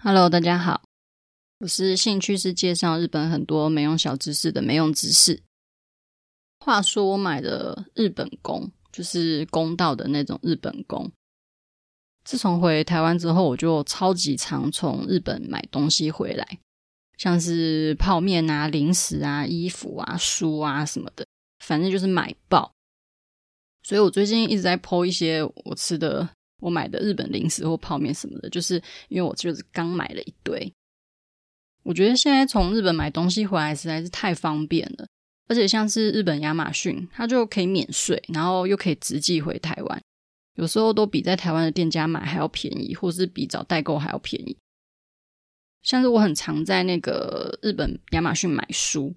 Hello，大家好，我是兴趣是介绍日本很多没用小知识的没用知识。话说我买的日本弓，就是弓道的那种日本弓。自从回台湾之后，我就超级常从日本买东西回来，像是泡面啊、零食啊、衣服啊、书啊什么的，反正就是买爆。所以我最近一直在 po 一些我吃的。我买的日本零食或泡面什么的，就是因为我就是刚买了一堆。我觉得现在从日本买东西回来实在是太方便了，而且像是日本亚马逊，它就可以免税，然后又可以直寄回台湾，有时候都比在台湾的店家买还要便宜，或是比找代购还要便宜。像是我很常在那个日本亚马逊买书，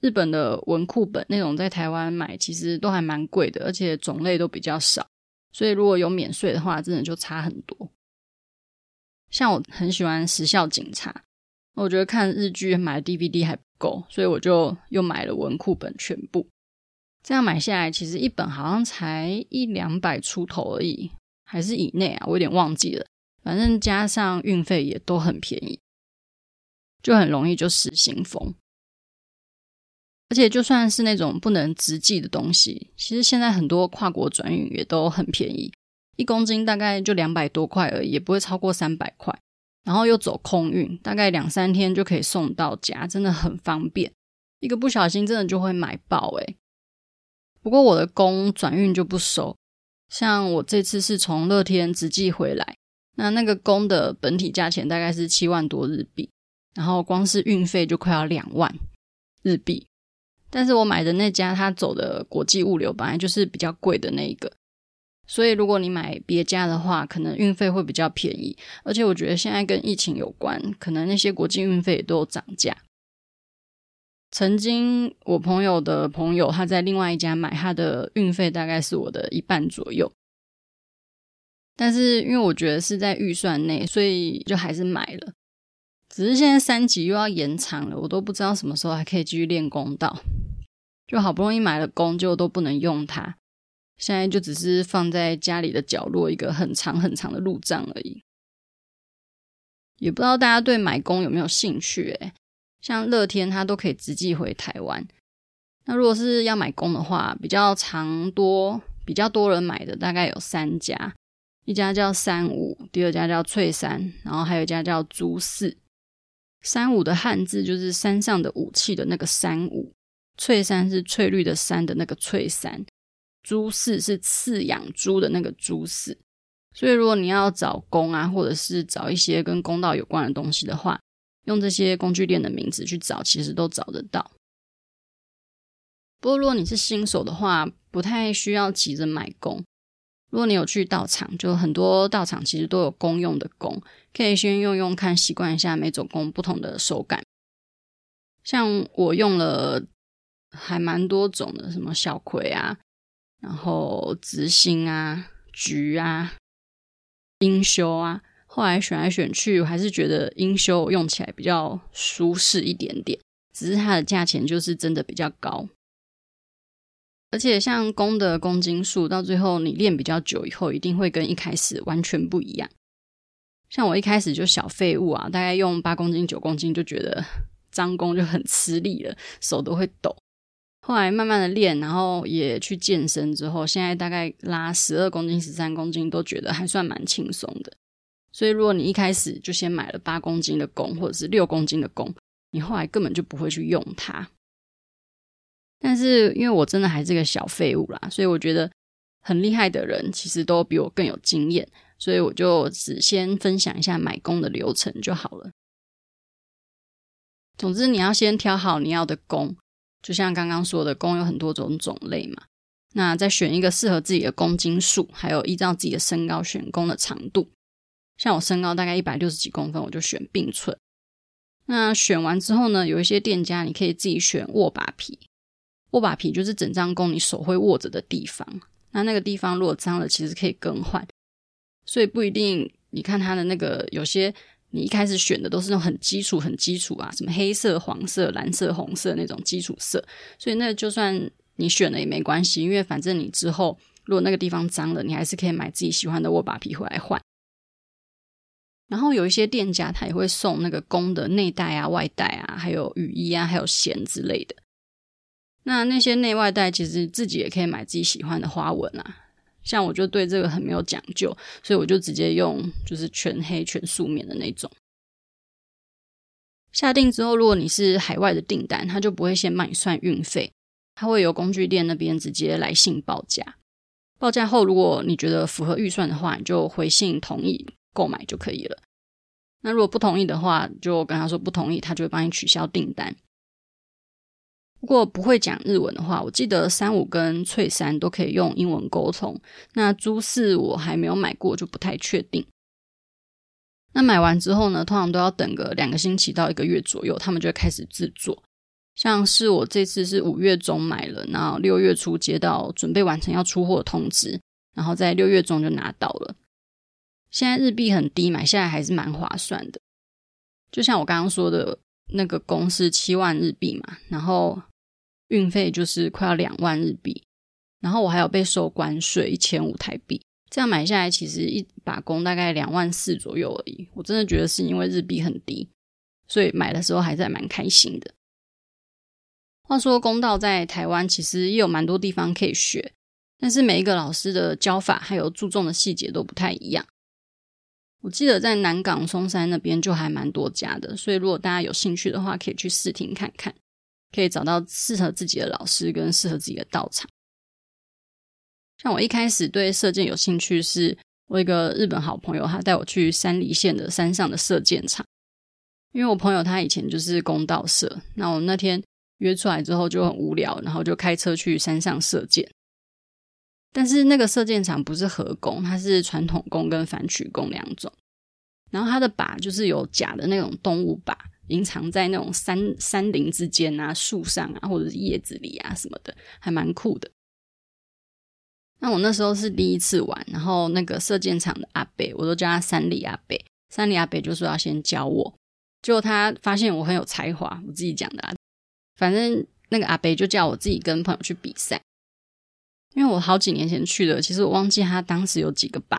日本的文库本那种在台湾买其实都还蛮贵的，而且种类都比较少。所以如果有免税的话，真的就差很多。像我很喜欢《时效警察》，我觉得看日剧买 DVD 还不够，所以我就又买了文库本全部。这样买下来，其实一本好像才一两百出头而已，还是以内啊，我有点忘记了。反正加上运费也都很便宜，就很容易就失心疯。而且就算是那种不能直寄的东西，其实现在很多跨国转运也都很便宜，一公斤大概就两百多块而已，也不会超过三百块。然后又走空运，大概两三天就可以送到家，真的很方便。一个不小心真的就会买爆诶。不过我的弓转运就不收，像我这次是从乐天直寄回来，那那个弓的本体价钱大概是七万多日币，然后光是运费就快要两万日币。但是我买的那家，他走的国际物流本来就是比较贵的那一个，所以如果你买别家的话，可能运费会比较便宜。而且我觉得现在跟疫情有关，可能那些国际运费也都有涨价。曾经我朋友的朋友他在另外一家买，他的运费大概是我的一半左右。但是因为我觉得是在预算内，所以就还是买了。只是现在三级又要延长了，我都不知道什么时候还可以继续练弓道。就好不容易买了弓，就都不能用它。现在就只是放在家里的角落，一个很长很长的路障而已。也不知道大家对买弓有没有兴趣？诶，像乐天它都可以直寄回台湾。那如果是要买弓的话，比较常多、比较多人买的大概有三家，一家叫三五，第二家叫翠山，然后还有一家叫朱四。三五的汉字就是山上的武器的那个三五。翠山是翠绿的山的那个翠山，猪饲是饲养猪的那个猪饲，所以如果你要找弓啊，或者是找一些跟弓道有关的东西的话，用这些工具店的名字去找，其实都找得到。不过如果你是新手的话，不太需要急着买弓。如果你有去道场，就很多道场其实都有公用的弓，可以先用用看，习惯一下每种弓不同的手感。像我用了。还蛮多种的，什么小葵啊，然后直心啊、橘啊、英修啊，后来选来选去，我还是觉得英修用起来比较舒适一点点，只是它的价钱就是真的比较高。而且像弓的公斤数，到最后你练比较久以后，一定会跟一开始完全不一样。像我一开始就小废物啊，大概用八公斤、九公斤就觉得 张弓就很吃力了，手都会抖。后来慢慢的练，然后也去健身之后，现在大概拉十二公斤、十三公斤都觉得还算蛮轻松的。所以如果你一开始就先买了八公斤的弓，或者是六公斤的弓，你后来根本就不会去用它。但是因为我真的还是个小废物啦，所以我觉得很厉害的人其实都比我更有经验，所以我就只先分享一下买弓的流程就好了。总之，你要先挑好你要的弓。就像刚刚说的，弓有很多种种类嘛，那再选一个适合自己的公斤数，还有依照自己的身高选弓的长度。像我身高大概一百六十几公分，我就选并寸。那选完之后呢，有一些店家你可以自己选握把皮，握把皮就是整张弓你手会握着的地方。那那个地方如果脏了，其实可以更换，所以不一定。你看它的那个有些。你一开始选的都是那种很基础、很基础啊，什么黑色、黄色、蓝色、红色那种基础色，所以那就算你选了也没关系，因为反正你之后如果那个地方脏了，你还是可以买自己喜欢的握把皮回来换。然后有一些店家他也会送那个弓的内袋啊、外袋啊，还有雨衣啊、还有弦之类的。那那些内外带其实自己也可以买自己喜欢的花纹啊。像我就对这个很没有讲究，所以我就直接用就是全黑全素面的那种。下定之后，如果你是海外的订单，他就不会先帮你算运费，他会由工具店那边直接来信报价。报价后，如果你觉得符合预算的话，你就回信同意购买就可以了。那如果不同意的话，就跟他说不同意，他就会帮你取消订单。如果不会讲日文的话，我记得三五跟翠山都可以用英文沟通。那租四我还没有买过，就不太确定。那买完之后呢，通常都要等个两个星期到一个月左右，他们就会开始制作。像是我这次是五月中买了，然后六月初接到准备完成要出货的通知，然后在六月中就拿到了。现在日币很低，买下来还是蛮划算的。就像我刚刚说的那个弓是七万日币嘛，然后。运费就是快要两万日币，然后我还有被收关税一千五台币，这样买下来其实一把弓大概两万四左右而已。我真的觉得是因为日币很低，所以买的时候还是蛮开心的。话说弓道在台湾其实也有蛮多地方可以学，但是每一个老师的教法还有注重的细节都不太一样。我记得在南港松山那边就还蛮多家的，所以如果大家有兴趣的话，可以去试听看看。可以找到适合自己的老师跟适合自己的道场。像我一开始对射箭有兴趣，是我一个日本好朋友，他带我去山梨县的山上的射箭场。因为我朋友他以前就是弓道社，那我那天约出来之后就很无聊，然后就开车去山上射箭。但是那个射箭场不是合弓，它是传统弓跟反曲弓两种。然后它的靶就是有假的那种动物靶。隐藏在那种山山林之间啊，树上啊，或者是叶子里啊什么的，还蛮酷的。那我那时候是第一次玩，然后那个射箭场的阿伯，我都叫他山里阿伯。山里阿伯就说要先教我，结果他发现我很有才华，我自己讲的啊。反正那个阿伯就叫我自己跟朋友去比赛，因为我好几年前去的，其实我忘记他当时有几个靶，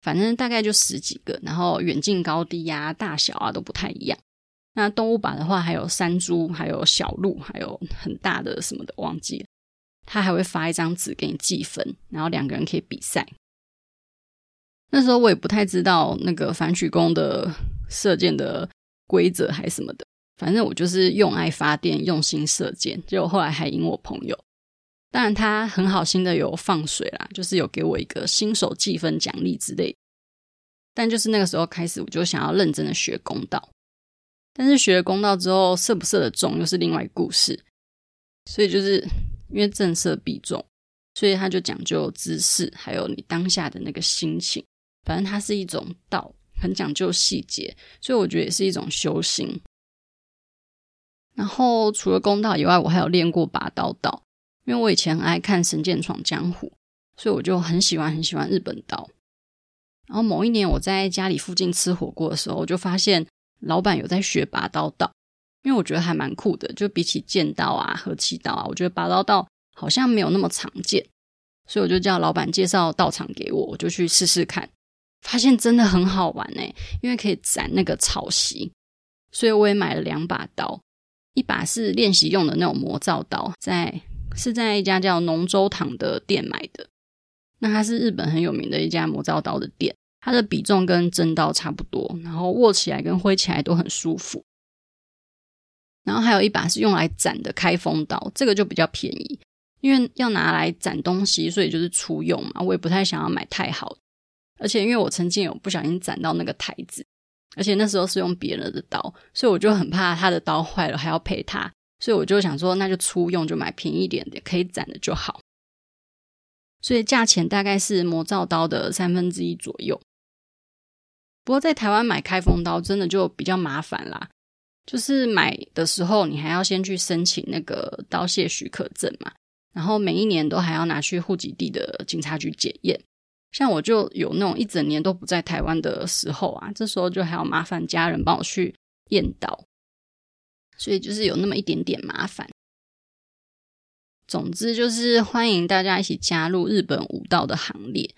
反正大概就十几个，然后远近高低呀、大小啊都不太一样。那动物版的话，还有山猪，还有小鹿，还有很大的什么的，忘记了。他还会发一张纸给你计分，然后两个人可以比赛。那时候我也不太知道那个反曲弓的射箭的规则还是什么的，反正我就是用爱发电，用心射箭。结果后来还赢我朋友，当然他很好心的有放水啦，就是有给我一个新手计分奖励之类。但就是那个时候开始，我就想要认真的学弓道。但是学了弓道之后，射不射得中又是另外一个故事。所以就是因为正射必中，所以他就讲究姿势，还有你当下的那个心情。反正它是一种道，很讲究细节，所以我觉得也是一种修行。然后除了公道以外，我还有练过拔刀道，因为我以前很爱看《神剑闯江湖》，所以我就很喜欢很喜欢日本刀。然后某一年我在家里附近吃火锅的时候，我就发现。老板有在学拔刀道，因为我觉得还蛮酷的。就比起剑道啊、和气道啊，我觉得拔刀道好像没有那么常见，所以我就叫老板介绍道场给我，我就去试试看，发现真的很好玩哎，因为可以斩那个草席，所以我也买了两把刀，一把是练习用的那种魔造刀，在是在一家叫农州堂的店买的，那它是日本很有名的一家魔造刀的店。它的比重跟真刀差不多，然后握起来跟挥起来都很舒服。然后还有一把是用来斩的开封刀，这个就比较便宜，因为要拿来斩东西，所以就是初用嘛。我也不太想要买太好的，而且因为我曾经有不小心斩到那个台子，而且那时候是用别人的刀，所以我就很怕他的刀坏了还要赔他，所以我就想说那就初用，就买便宜点的可以斩的就好。所以价钱大概是魔造刀的三分之一左右。不过在台湾买开封刀真的就比较麻烦啦，就是买的时候你还要先去申请那个刀械许可证嘛，然后每一年都还要拿去户籍地的警察局检验。像我就有那种一整年都不在台湾的时候啊，这时候就还要麻烦家人帮我去验刀，所以就是有那么一点点麻烦。总之就是欢迎大家一起加入日本武道的行列。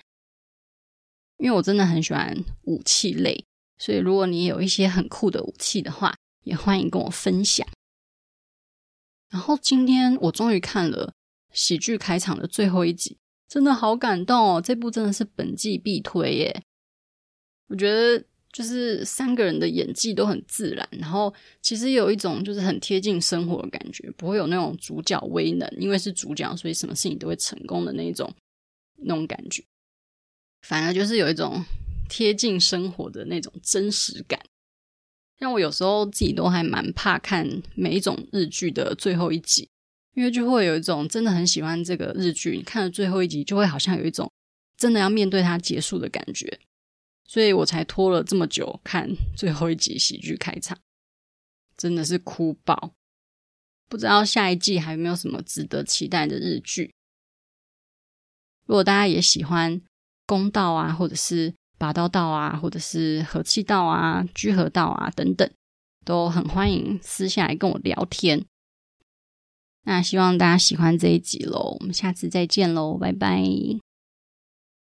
因为我真的很喜欢武器类，所以如果你有一些很酷的武器的话，也欢迎跟我分享。然后今天我终于看了喜剧开场的最后一集，真的好感动哦！这部真的是本季必推耶。我觉得就是三个人的演技都很自然，然后其实有一种就是很贴近生活的感觉，不会有那种主角威能，因为是主角，所以什么事情都会成功的那种那种感觉，反而就是有一种贴近生活的那种真实感。像我有时候自己都还蛮怕看每一种日剧的最后一集，因为就会有一种真的很喜欢这个日剧，你看了最后一集就会好像有一种真的要面对它结束的感觉。所以我才拖了这么久看最后一集喜剧开场，真的是哭爆！不知道下一季还有没有什么值得期待的日剧？如果大家也喜欢公道啊，或者是拔刀道啊，或者是和气道啊、居合道啊等等，都很欢迎私下来跟我聊天。那希望大家喜欢这一集喽，我们下次再见喽，拜拜。